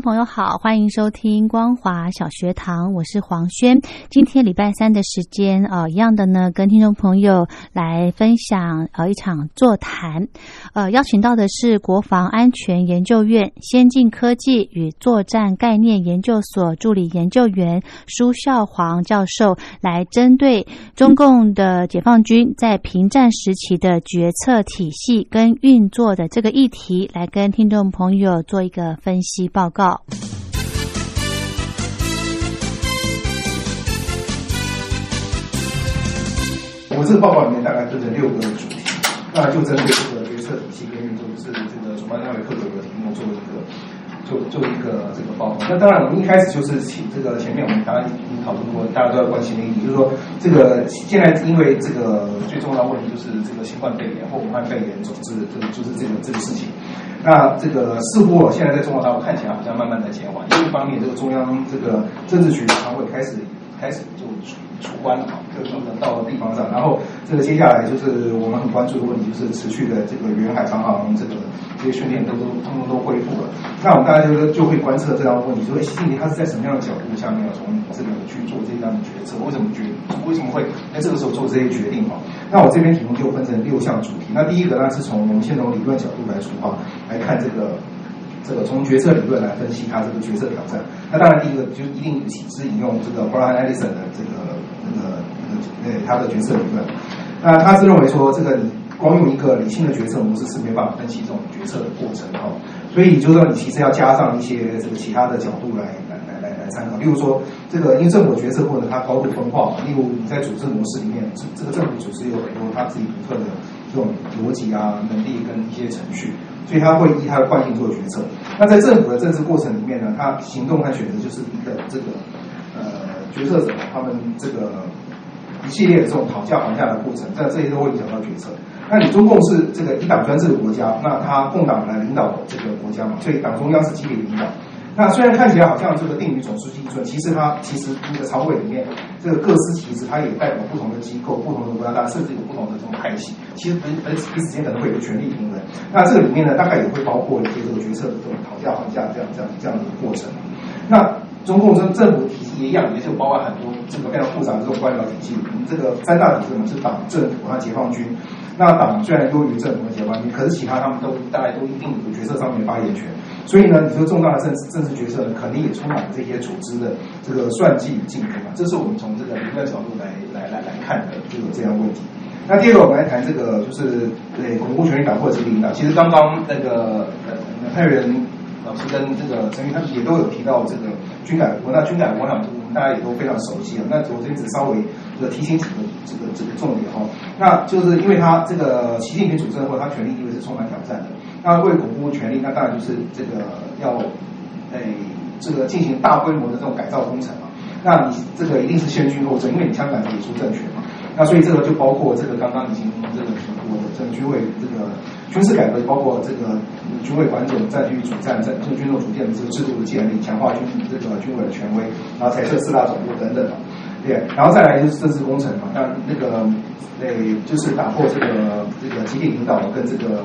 朋友好，欢迎收听光华小学堂，我是黄轩。今天礼拜三的时间，呃，一样的呢，跟听众朋友来分享呃一场座谈，呃，邀请到的是国防安全研究院先进科技与作战概念研究所助理研究员舒孝煌教授，来针对中共的解放军在平战时期的决策体系跟运作的这个议题，来跟听众朋友做一个分析报告。我这个报告里面大概分成六个主题，那就针对这个决策体系跟运作，是这个主办单位各个的题目做一个做做一个这个报告。那当然，我们一开始就是请这个前面我们大家已经讨论过，大家都要关心的一点，就是说这个现在因为这个最重要问题就是这个新冠肺炎或武汉肺炎，总之这个就是这个这个事情。那这个似乎现在在中国大陆看起来好像慢慢在减缓。一方面，这个中央这个政治局常委开始开始就出出关了嘛，就能到了地方上。然后这个接下来就是我们很关注的问题，就是持续的这个远海长航这个这些训练都都通通都恢复了。那我们大家就就会观测这样的问题，说习近平他是在什么样的角度下面要从这个去做这样的决策？为什么决为什么会在这个时候做这些决定？哈，那我这边题目就分成六项主题。那第一个呢，是从我们先从理论角度来出发。来看这个这个从决策理论来分析它这个决策挑战。那当然第一个就一定是引用这个 Brian Edison 的这个那个那个呃他的决策理论。那他是认为说这个你光用一个理性的决策模式是没办法分析这种决策的过程哈。所以就是说你其实要加上一些这个其他的角度来来来来来参考。例如说这个因为政府决策过程它高度分化嘛，例如你在组织模式里面，这这个政府组织有很多他自己独特的这种逻辑啊、能力跟一些程序。所以他会依他的惯性做决策。那在政府的政治过程里面呢，他行动和选择就是一个这个呃决策者他们这个一系列的这种讨价还价的过程，在这些都会影响到决策。那你中共是这个一党专制的国家，那他共党来领导这个国家嘛，所以党中央是积极领导。那虽然看起来好像这个定于总书记一尊，其实它其实那个常委里面这个各司其职，它也代表不同的机构、不同的国家，当然甚至有不同的这种派系。其实彼彼彼此间可能会有权力平衡。那这个里面呢，大概也会包括一些这个决策的这种讨价还价这样这样这样的一个过程。那中共政政府体系一样，也就包含很多这个非常复杂的这种官僚体系。我们这个三大体制嘛，是党、政府和解放军。那党虽然优于政府和解放军，可是其他他们都大概都一定有决策上面发言权。所以呢，你说重大的政治政治决策肯定也充满这些组织的这个算计与竞争嘛？这是我们从这个理论角度来来来来看。的这个这样问题。那第二个，我们来谈这个，就是对巩固权力打破这个领导。其实刚刚那个呃蔡元老师跟这个陈宇他们也都有提到这个军改国。那军改我想我们大家也都非常熟悉啊。那我这边只稍微这个提醒几个这个这个重点哈。那就是因为他这个习近平主政后，他权力地位是充满挑战的。那为巩固权力，那当然就是这个要诶这个进行大规模的这种改造工程嘛。那你这个一定是先军后政，因为你香港也出政权嘛。那所以这个就包括这个刚刚已经这个我的这个军委这个军事改革，包括这个军委管总战区主战、这个军种主建的这个制度的建立，强化军这个军委的权威，然后裁撤四大总部等等嘛，对，然后再来就是政治工程嘛，那那个诶就是打破这个这个集体领导跟这个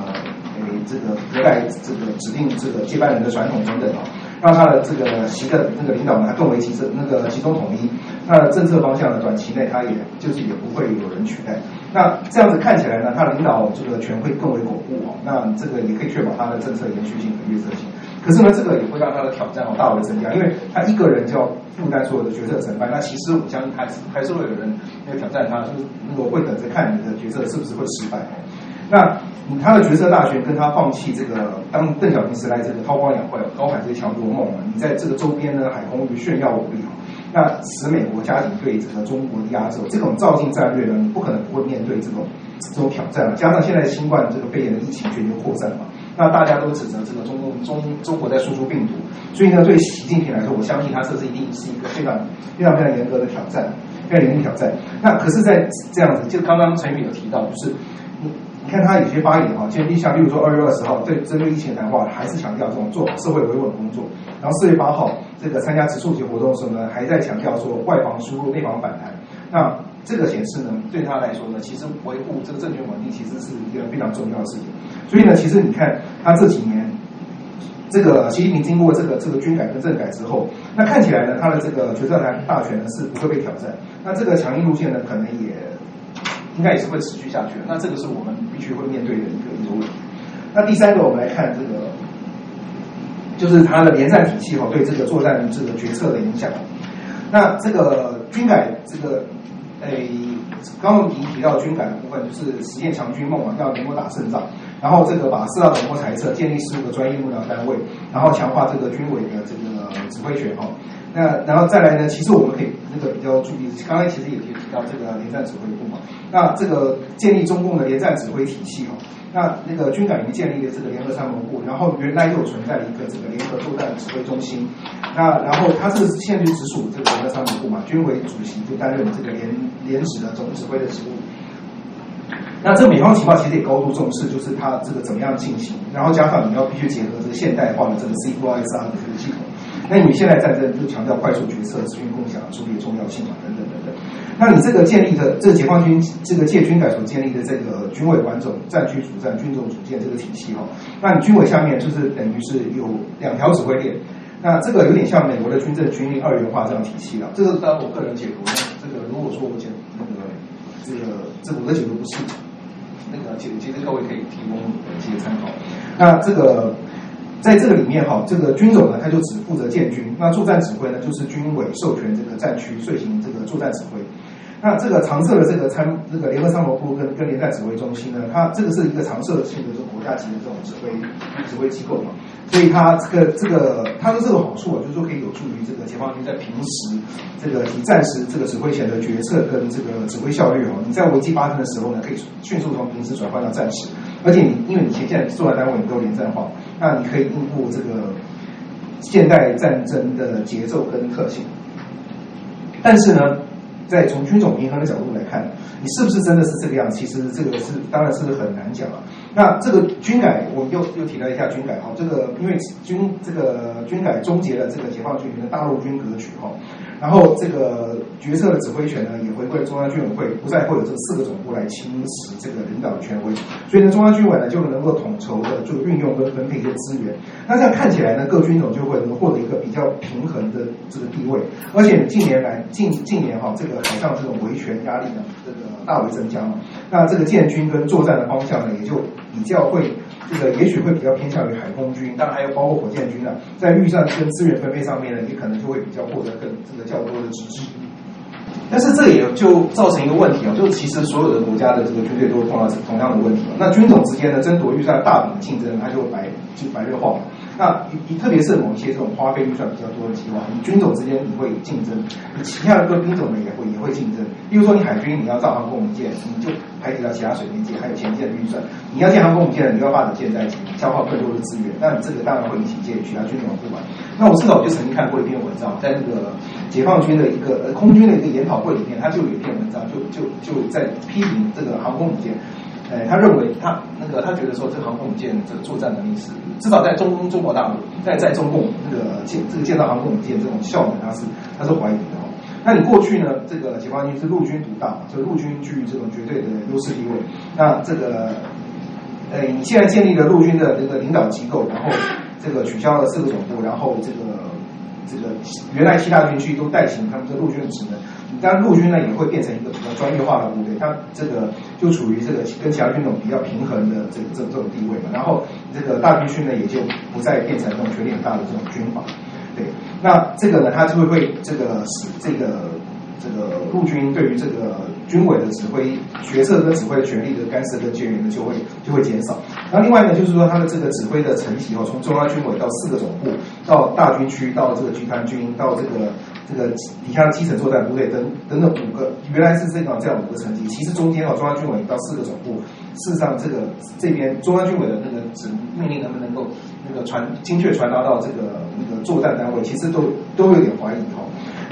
诶这个隔代这个指定这个接班人的传统等等啊。让他的这个习的那个领导呢更为集中，那个集中统一。那政策方向呢，短期内他也就是也不会有人取代。那这样子看起来呢，他领导这个权会更为巩固哦。那这个也可以确保他的政策延续性和预测性。可是呢，这个也会让他的挑战哦大为增加，因为他一个人就要负担所有的决策成败。那其实我相信还是还是会有人要挑战他，就是如果会等着看你的决策是不是会失败哦。那他的决策大权跟他放弃这个当邓小平时代这个韬光养晦、高喊这些强国梦啊，你在这个周边呢海空域炫耀武力啊，那使美国家庭对这个中国的压制，这种造进战略呢，你不可能不会面对这种这种挑战加上现在新冠这个肺炎的疫情全球扩散嘛，那大家都指责这个中共中中国在输出病毒，所以呢，对习近平来说，我相信他这是一定是一个非常非常非常严格的挑战，非常严厉挑战。那可是，在这样子，就刚刚陈宇有提到，就是。你你看他有些发言哈，今天像例如说二月二十号对针对疫情谈话，还是强调这种做好社会维稳工作。然后四月八号这个参加植树节活动的时候呢，还在强调说外防输入，内防反弹。那这个显示呢，对他来说呢，其实维护这个政权稳定其实是一个非常重要的事情。所以呢，其实你看他这几年，这个习近平经过这个这个军改跟政改之后，那看起来呢，他的这个决策权大权呢是不会被挑战。那这个强硬路线呢，可能也。应该也是会持续下去的，那这个是我们必须会面对的一个一个问题。那第三个，我们来看这个，就是它的连战体系哈对这个作战这个决策的影响。那这个军改这个，诶，刚刚您提到军改的部分，就是实现强军梦嘛，要能够打胜仗，然后这个把四大总部裁撤，建立十五个专业幕僚单位，然后强化这个军委的这个指挥权哈。那然后再来呢？其实我们可以那个比较注意，刚才其实也提提到这个连战指挥部嘛。那这个建立中共的连战指挥体系哈。那那个军改里面建立的这个联合参谋部，然后原来又存在一个这个联合作战指挥中心。那然后它是现在就直属这个联合参谋部嘛，军委主席就担任这个联联指的总指挥的职务。那这美方情报其实也高度重视，就是它这个怎么样进行，然后加上你要必须结合这个现代化的这个 C4ISR 的这个系统。那你现在战争就强调快速决策、资讯共享、处理重要性嘛，等等等等。那你这个建立的这个解放军这个借军改所建立的这个军委管总、战区主战、军种主建这个体系哈，那你军委下面就是等于是有两条指挥链，那这个有点像美国的军政军令二元化这样体系了。这个当然我个人解读，这个如果说我解那个这个这我的解读不是那个，其其实各位可以提供一些参考。那这个。在这个里面哈，这个军种呢，他就只负责建军，那作战指挥呢，就是军委授权这个战区遂行这个作战指挥。那这个常设的这个参这个联合参谋部跟跟联战指挥中心呢，它这个是一个常设性的这种国家级的这种指挥指挥机构嘛，所以它这个这个它的这个好处啊，就是说可以有助于这个解放军在平时这个以战时这个指挥前的决策跟这个指挥效率哦，你在危机发生的时候呢，可以迅速从平时转换到战时，而且你因为你前线作战单位你都连战化，那你可以应付这个现代战争的节奏跟特性，但是呢。在从军种平衡的角度来看，你是不是真的是这个样？其实这个是当然是很难讲了。那这个军改，我又又提到一下军改哈，这个因为军这个军改终结了这个解放军的大陆军格局哈。然后这个决策的指挥权呢，也回归中央军委会，不再会有这四个总部来侵蚀这个领导的权威，所以呢，中央军委呢就能够统筹的就运用跟分配一些资源。那这样看起来呢，各军种就会能获得一个比较平衡的这个地位。而且近年来近近年哈，这个海上这种维权压力呢，这个大为增加嘛。那这个建军跟作战的方向呢，也就比较会。这个也许会比较偏向于海空军，当然还有包括火箭军啊，在预算跟资源分配上面呢，你可能就会比较获得更这个较多的支持。但是这也就造成一个问题啊，就其实所有的国家的这个军队都会碰到同样的问题。那军种之间的争夺预算大笔的竞争，它就白就白热化。那你你特别是某一些这种花费预算比较多的计划，你军种之间你会竞争，你其他的各兵种呢也会也会竞争。比如说你海军你要造航空母舰，你就排挤到其他水面舰，还有前舰的预算。你要建航空母舰，你要发展舰载机，消耗更多的资源，那你这个当然会引起舰其他军种的不满。那我至少就曾经看过一篇文章，在那个解放军的一个呃空军的一个研讨会里面，他就有一篇文章，就就就在批评这个航空母舰。哎，他认为他那个他觉得说，这个航空母舰这个作战能力是至少在中中国大陆，在在中共那个建这个建造航空母舰这种效能，他是他是怀疑的哦。那你过去呢？这个解放军是陆军独大嘛，就陆军居于这种绝对的优势地位。那这个，呃，你现在建立了陆军的这个领导机构，然后这个取消了四个总部，然后这个这个原来七大军区都代行他们这陆军的职能。当，陆军呢也会变成一个比较专业化的部队，它这个就处于这个跟其他军种比较平衡的这个这这种地位嘛。然后这个大军区呢也就不再变成这种权力很大的这种军阀，对。那这个呢，它就会被这个使这个。这个陆军对于这个军委的指挥决策跟指挥权力的干涉跟介入呢，就会就会减少。那另外呢，就是说它的这个指挥的层级哦，从中央军委到四个总部，到大军区，到这个集团军，到这个这个底下的基层作战部队等等等五个，原来是这样这样五个层级。其实中间哦，中央军委到四个总部，事实上这个这边中央军委的那个指命令能不能够那个传精确传达到这个那个作战单位，其实都都有点怀疑哈。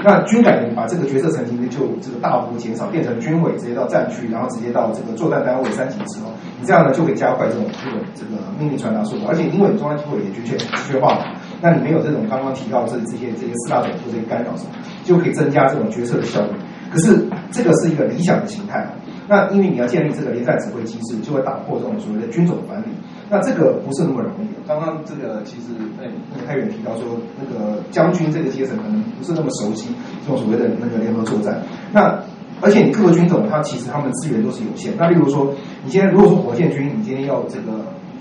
那军改呢，把这个决策层级呢就这个大幅减少，变成军委直接到战区，然后直接到这个作战单位三级之后，你这样呢就可以加快这种这个这个命令传达速度，而且因为中央军委也的确的确化了，那你没有这种刚刚提到这这些这些四大总部这些干扰什么，就可以增加这种决策的效率。可是这个是一个理想的形态。那因为你要建立这个联战指挥机制，就会打破这种所谓的军种管理。那这个不是那么容易。刚刚这个其实哎，那个太远提到说，那个将军这个阶层可能不是那么熟悉这种所谓的那个联合作战。那而且你各个军种，它其实他们资源都是有限。那例如说，你今天如果说火箭军，你今天要这个。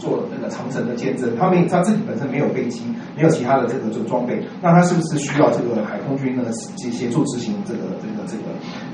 做那个长城的见证，他们他自己本身没有飞机，没有其他的这个做装备，那他是不是需要这个海空军呢协协助执行这个这个这个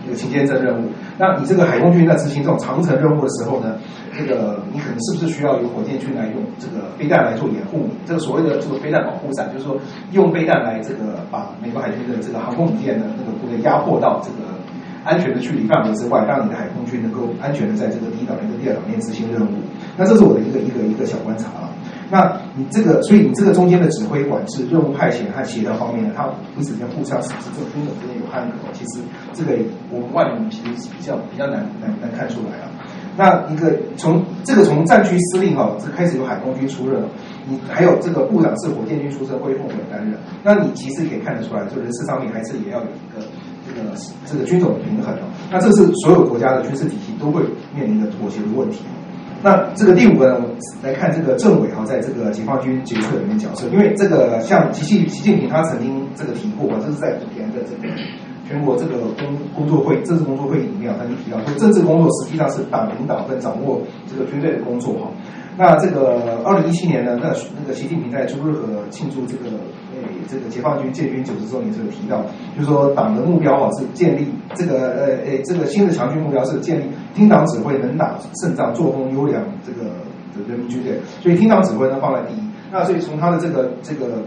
这个勤监侦任务？那你这个海空军在执行这种长城任务的时候呢，这个你可能是不是需要有火箭军来用这个飞弹来做掩护？这个所谓的这个飞弹保护伞，就是说用飞弹来这个把美国海军的这个航空母舰的那个部队压迫到这个。安全的距离范围之外，让你的海空军能够安全的在这个第一岛链跟第二岛链执行任务。那这是我的一个一个一个小观察啊。那你这个，所以你这个中间的指挥管制、任务派遣和协调方面呢，它彼此间互相是这个军种之间有汉格。其实这个我们外人其实是比较比较难难难看出来啊。那一个从这个从战区司令哈，这开始有海空军出任，你还有这个部长是火箭军出身，恢复委担任。那你其实可以看得出来，就人事上面还是也要有一个。这个这个军种的平衡哦，那这是所有国家的军事体系都会面临的妥协的问题。那这个第五个呢，我来看这个政委哈，在这个解放军决策里面角色，因为这个像习近习近平他曾经这个提过啊，这是在昨天的这个全国这个工工作会政治工作会议里面，他就提到说，政治工作实际上是党领导跟掌握这个军队的工作哈。那这个二零一七年呢，那那个习近平在朱日和庆祝这个诶。这个解放军建军九十周年时候提到，就是说党的目标啊是建立这个呃呃这个新的强军目标是建立听党指挥能打胜仗作风优良这个的人民军队，所以听党指挥呢放在第一。那所以从他的这个这个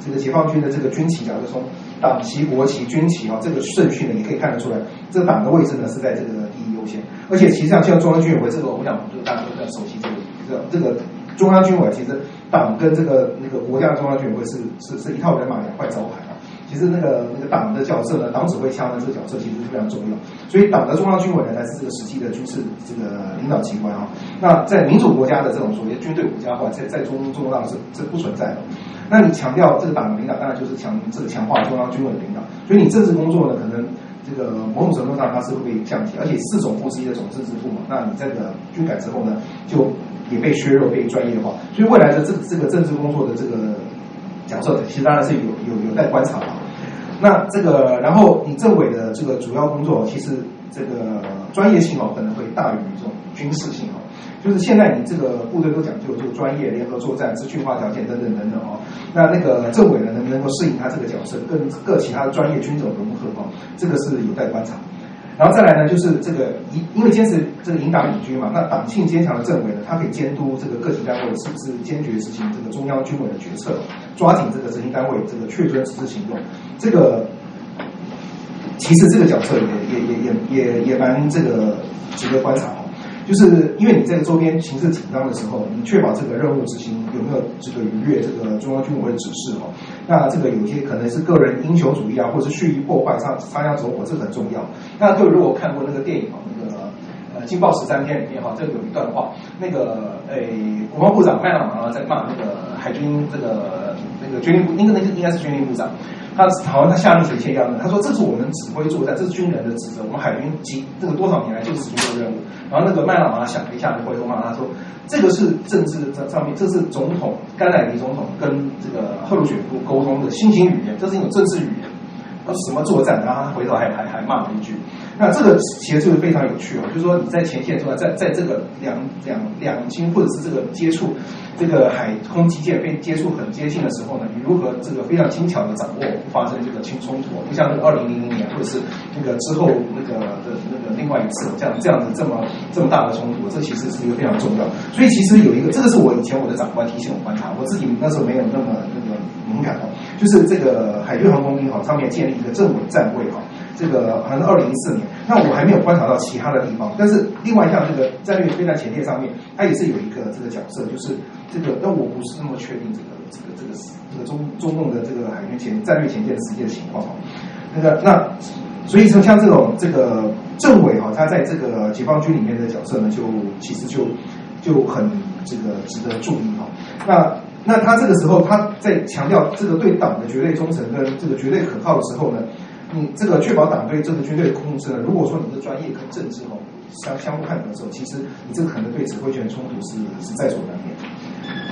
这个解放军的这个军旗啊，就从党旗、国旗、军旗啊这个顺序呢，也可以看得出来，这个党的位置呢是在这个第一优先。而且实际上像中央军委会这个，我想就大家都比较熟悉这个这个这个。中央军委其实党跟这个那个国家的中央军委会是是是一套人马两块招牌啊。其实那个那个党的角色呢，党指挥枪的这个角色其实是非常重要。所以党的中央军委呢才是这个实际的军事这个领导机关啊。那在民主国家的这种所谓军队国家化，在在中中国大陆是是不存在的。那你强调这个党的领导，当然就是强这个强化中央军委的领导。所以你政治工作呢，可能这个某种程度上它是会被降低，而且四种部之一的总政治部嘛，那你这个军改之后呢，就。也被削弱、被专业化，所以未来的这这个政治工作的这个角色，其实当然是有有有待观察啊。那这个，然后你政委的这个主要工作，其实这个专业性哦，可能会大于这种军事性哦。就是现在你这个部队都讲究就专业、联合作战、资讯化条件等等等等哦。那那个政委呢，能不能够适应他这个角色，跟各其他的专业军种融合哦？这个是有待观察。然后再来呢，就是这个因因为坚持这个引导领军嘛，那党性坚强的政委呢，他可以监督这个各级单位是不是坚决执行这个中央军委的决策，抓紧这个执行单位这个确遵实施行动。这个其实这个角色也也也也也也蛮这个值得观察。就是因为你这个周边形势紧张的时候，你确保这个任务执行有没有这个逾越这个中央军委的指示哦？那这个有些可能是个人英雄主义啊，或者是蓄意破坏、擦擦枪走火，这很重要。那各位如果看过那个电影哦，那个呃《惊爆十三天》里面哈，这个有一段话，那个诶，国防部长麦朗芒在骂那个海军这个那个军令部，应该那个应该是军令部长。他好像他下令前线一样的，他说这是我们指挥作战，这是军人的职责，我们海军几这个多少年来就是执行这个任务。然后那个麦朗马想了一下，就回头骂他说，这个是政治上上面，这是总统甘乃迪总统跟这个赫鲁晓夫沟通的新型语言，这是一种政治语言。什么作战？然后他回头还还还骂了一句。那这个其实就是非常有趣哦，就是说你在前线作战，在在这个两两两军或者是这个接触这个海空基建被接触很接近的时候呢，你如何这个非常精巧的掌握发生这个轻冲突？不像那个二零零零年或者是那个之后那个的那个另外一次这样这样子这么这么大的冲突，这其实是一个非常重要。所以其实有一个，这个是我以前我的长官提醒我观察，我自己那时候没有那么那个敏感哦，就是这个海军航空兵哈上面建立一个政委站位哈。这个好像是二零一四年，那我还没有观察到其他的地方。但是另外像这个战略飞弹前列上面，它也是有一个这个角色，就是这个。但我不是那么确定这个这个这个这个中中共的这个海军前战略前舰实际的情况。那个那所以说像这种这个政委哈，他在这个解放军里面的角色呢，就其实就就很这个值得注意哈。那那他这个时候他在强调这个对党的绝对忠诚跟这个绝对可靠的时候呢？你这个确保党对这个军队的控制呢？如果说你的专业跟政治哦相相互看的时候，其实你这个可能对指挥权冲突是是在所难免。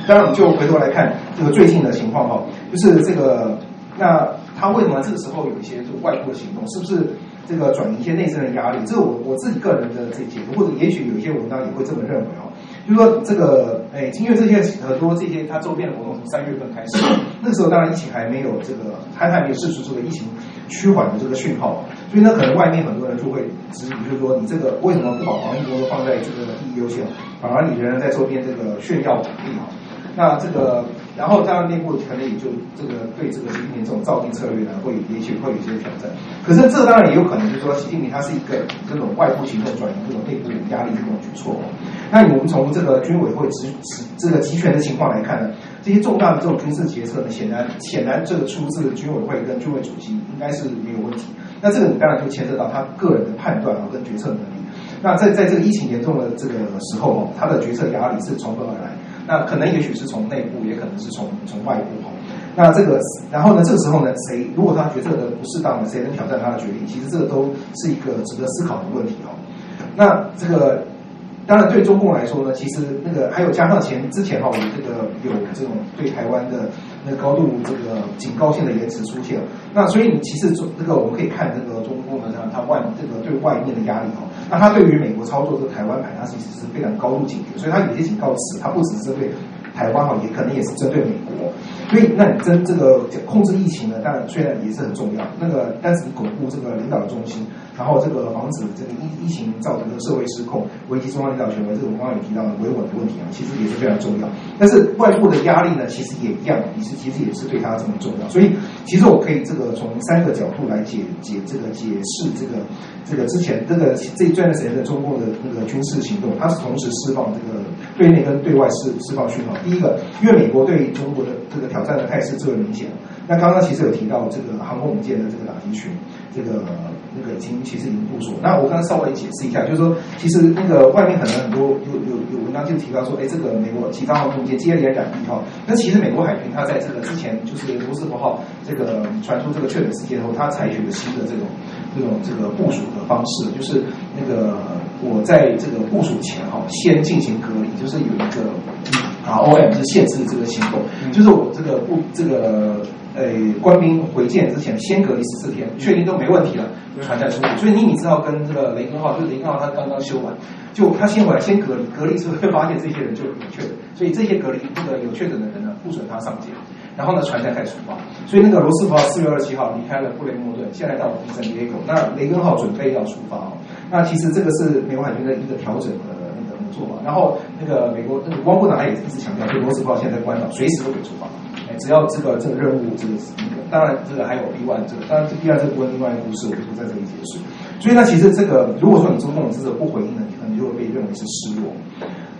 当然，我们就回头来看这个最近的情况哈，就是这个那他为什么这个时候有一些这个外部的行动？是不是这个转移一些内政的压力？这我我自己个人的这解读，或者也许有一些文章也会这么认为哦。就说这个，哎，因为这些很多这些他周边的活动从三月份开始，那时候当然疫情还没有这个，还还没有释出这个疫情趋缓的这个讯号，所以呢，可能外面很多人就会质疑，就是说你这个为什么不把防疫工作放在这个第一优先，反而你仍然在周边这个炫耀武力啊？那这个。然后当然内部可能也就这个对这个习近平这种造兵策略呢，会也许会有一些挑战。可是这当然也有可能就是说，习近平他是一个这种外部行动转移这种内部压力这种举措。那我们从这个军委会执执这个集权的情况来看呢，这些重大的这种军事决策呢，显然显然这个出自军委会跟军委主席应该是没有问题。那这个你当然就牵涉到他个人的判断啊跟决策能力。那在在这个疫情严重的这个时候哦，他的决策压力是从何而来？那可能也许是从内部，也可能是从从外部哈。那这个，然后呢，这个时候呢，谁如果他决策的不适当呢，谁能挑战他的决定？其实这个都是一个值得思考的问题哈。那这个。当然，对中共来说呢，其实那个还有加上前之前哈，我们这个有这种对台湾的那高度这个警告性的言辞出现。那所以你其实这个我们可以看这个中共的他他外这个对外面的压力哈。那他对于美国操作这个台湾牌，他其实是非常高度警觉，所以他有些警告词，他不只是对台湾哈，也可能也是针对美国。所以那你真这个控制疫情呢，当然虽然也是很重要，那个但是巩固这个领导的中心。然后这个防止这个疫疫情造成的社会失控，危及中央领导权威，这个我刚刚也提到了维稳的问题啊，其实也是非常重要。但是外部的压力呢，其实也一样，也是其实也是对他这么重要。所以其实我可以这个从三个角度来解解这个解释这个这个之前这个这一段时间的中共的那个军事行动，它是同时释放这个对内跟对外释释放讯号。第一个，因为美国对中国的这个挑挑战的态势最为明显。那刚刚其实有提到这个航空母舰的这个打击群，这个。那个已经其实已经部署。那我刚刚稍微解释一下，就是说，其实那个外面可能很多有有有文章就提到说，哎，这个美国其他航空母舰接连染疫哈。那其实美国海军它在这个之前，就是罗斯福号这个传出这个确诊事件后，它采取了新的这种这种这个部署的方式，就是那个我在这个部署前哈，先进行隔离，就是有一个嗯 R O M 是限制这个行动，就是我这个不这个。呃官兵回舰之前先隔离十四天，确定都没问题了，船再出去。所以尼米兹号跟这个雷根号，就是雷根号他刚刚修完，就他先回来先隔离，隔离之后会发现这些人就有确诊，所以这些隔离这个有确诊的人呢，不准他上舰。然后呢，船才开始出发。所以那个罗斯福号四月二十七号离开了布雷默顿，现在到圣地亚哥。那雷根号准备要出发哦。那其实这个是美国海军的一个调整做法。然后那个美国那个汪部长他也一直强调，就罗斯福号现在在关岛，随时都可以出发。哎，只要这个这个任务这个那个，当然这个还有 B one 这个，当然这 B one 这部分另外一个故事我就不在这里解释。所以呢，其实这个如果说你中共这个不回应呢，你可能就会被认为是失落。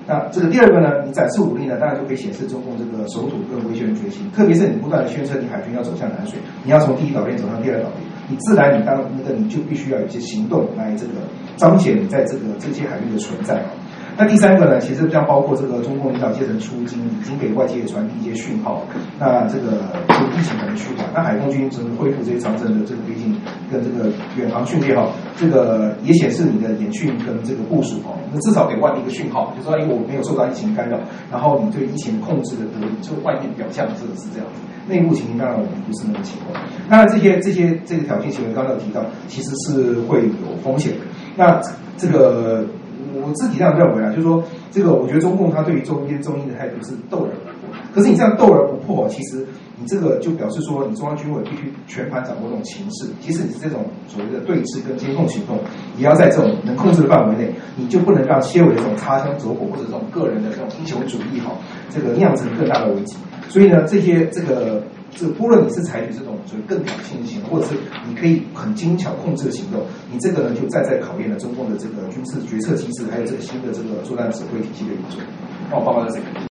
那这个第二个呢，你展示武力呢，当然就可以显示中共这个守土跟威胁的决心。特别是你不断的宣称你海军要走向南水，你要从第一岛链走向第二岛链，你自然你当那个你就必须要有一些行动来这个彰显你在这个这些海域的存在啊。那第三个呢，其实像包括这个中共领导阶层出京，已经给外界传递一些讯号。那这个就疫情可能趋缓，那海空军怎么恢复这些长征的这个飞行跟这个远航训练哈，这个也显示你的演训跟这个部署哦，那至少给外面一个讯号，就说因为我没有受到疫情干扰，然后你对疫情控制的得力，就外面表象这个是这样子。内部情形当然我们不是那个情况。当然这些这些这个挑衅行为刚刚提到，其实是会有风险。那这个。我自己这样认为啊，就是说，这个我觉得中共他对于中间中医的态度是斗而不破。可是你这样斗而不破，其实你这个就表示说，你中央军委必须全盘掌握这种情势。即使你是这种所谓的对峙跟监控行动，也要在这种能控制的范围内，你就不能让些微的这种擦枪走火或者这种个人的这种英雄主义哈，这个酿成更大的危机。所以呢，这些这个。这不论你是采取这种所谓更挑衅的行动，或者是你可以很精巧控制的行动，你这个呢就再再考验了中共的这个军事决策机制，还有这个新的这个作战指挥体系的运作。那我报告到这里。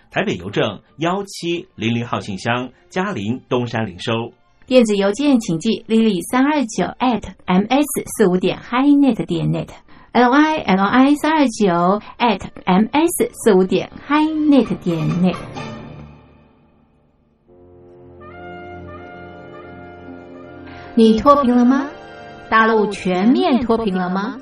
台北邮政幺七零零号信箱，嘉陵东山零收。电子邮件请寄 lily 三二九 at ms 四五点 highnet 点 net l i l i 三二九 at ms 四五点 highnet 点 net。你脱贫了吗？大陆全面脱贫了吗？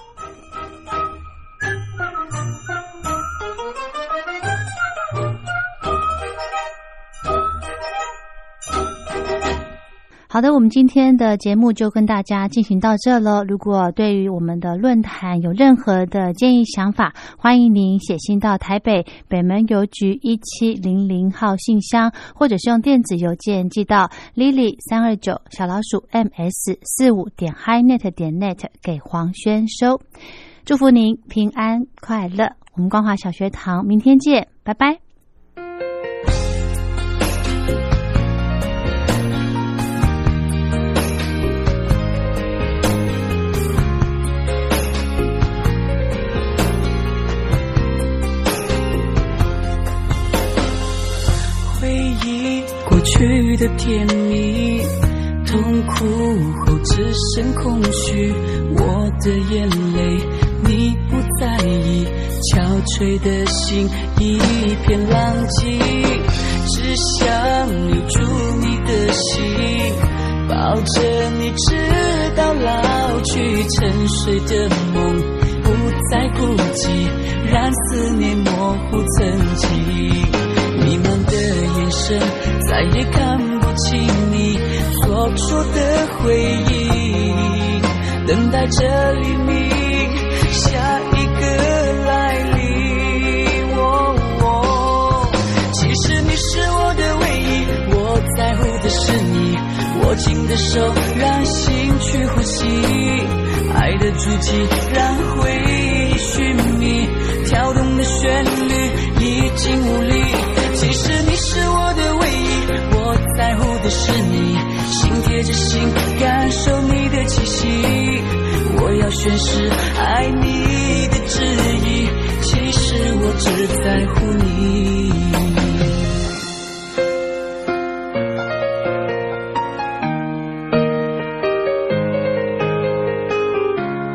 好的，我们今天的节目就跟大家进行到这了。如果对于我们的论坛有任何的建议想法，欢迎您写信到台北北门邮局一七零零号信箱，或者是用电子邮件寄到 lily 三二九小老鼠 ms 四五点 highnet 点 net 给黄轩收。祝福您平安快乐。我们光华小学堂明天见，拜拜。甜蜜，痛苦后只剩空虚。我的眼泪你不在意，憔悴的心一片狼藉。只想留住你的心，抱着你直到老去。沉睡的梦不再孤寂，让思念模糊曾经。迷茫的眼神，再也看不请你所说的回忆，等待着黎明，下一个来临。哦，其实你是我的唯一，我在乎的是你，握紧的手让心去呼吸，爱的足迹让回忆寻觅。跳动的旋律已经无力。着心感受你的气息。我要宣誓爱你的旨意，其实我只在乎你。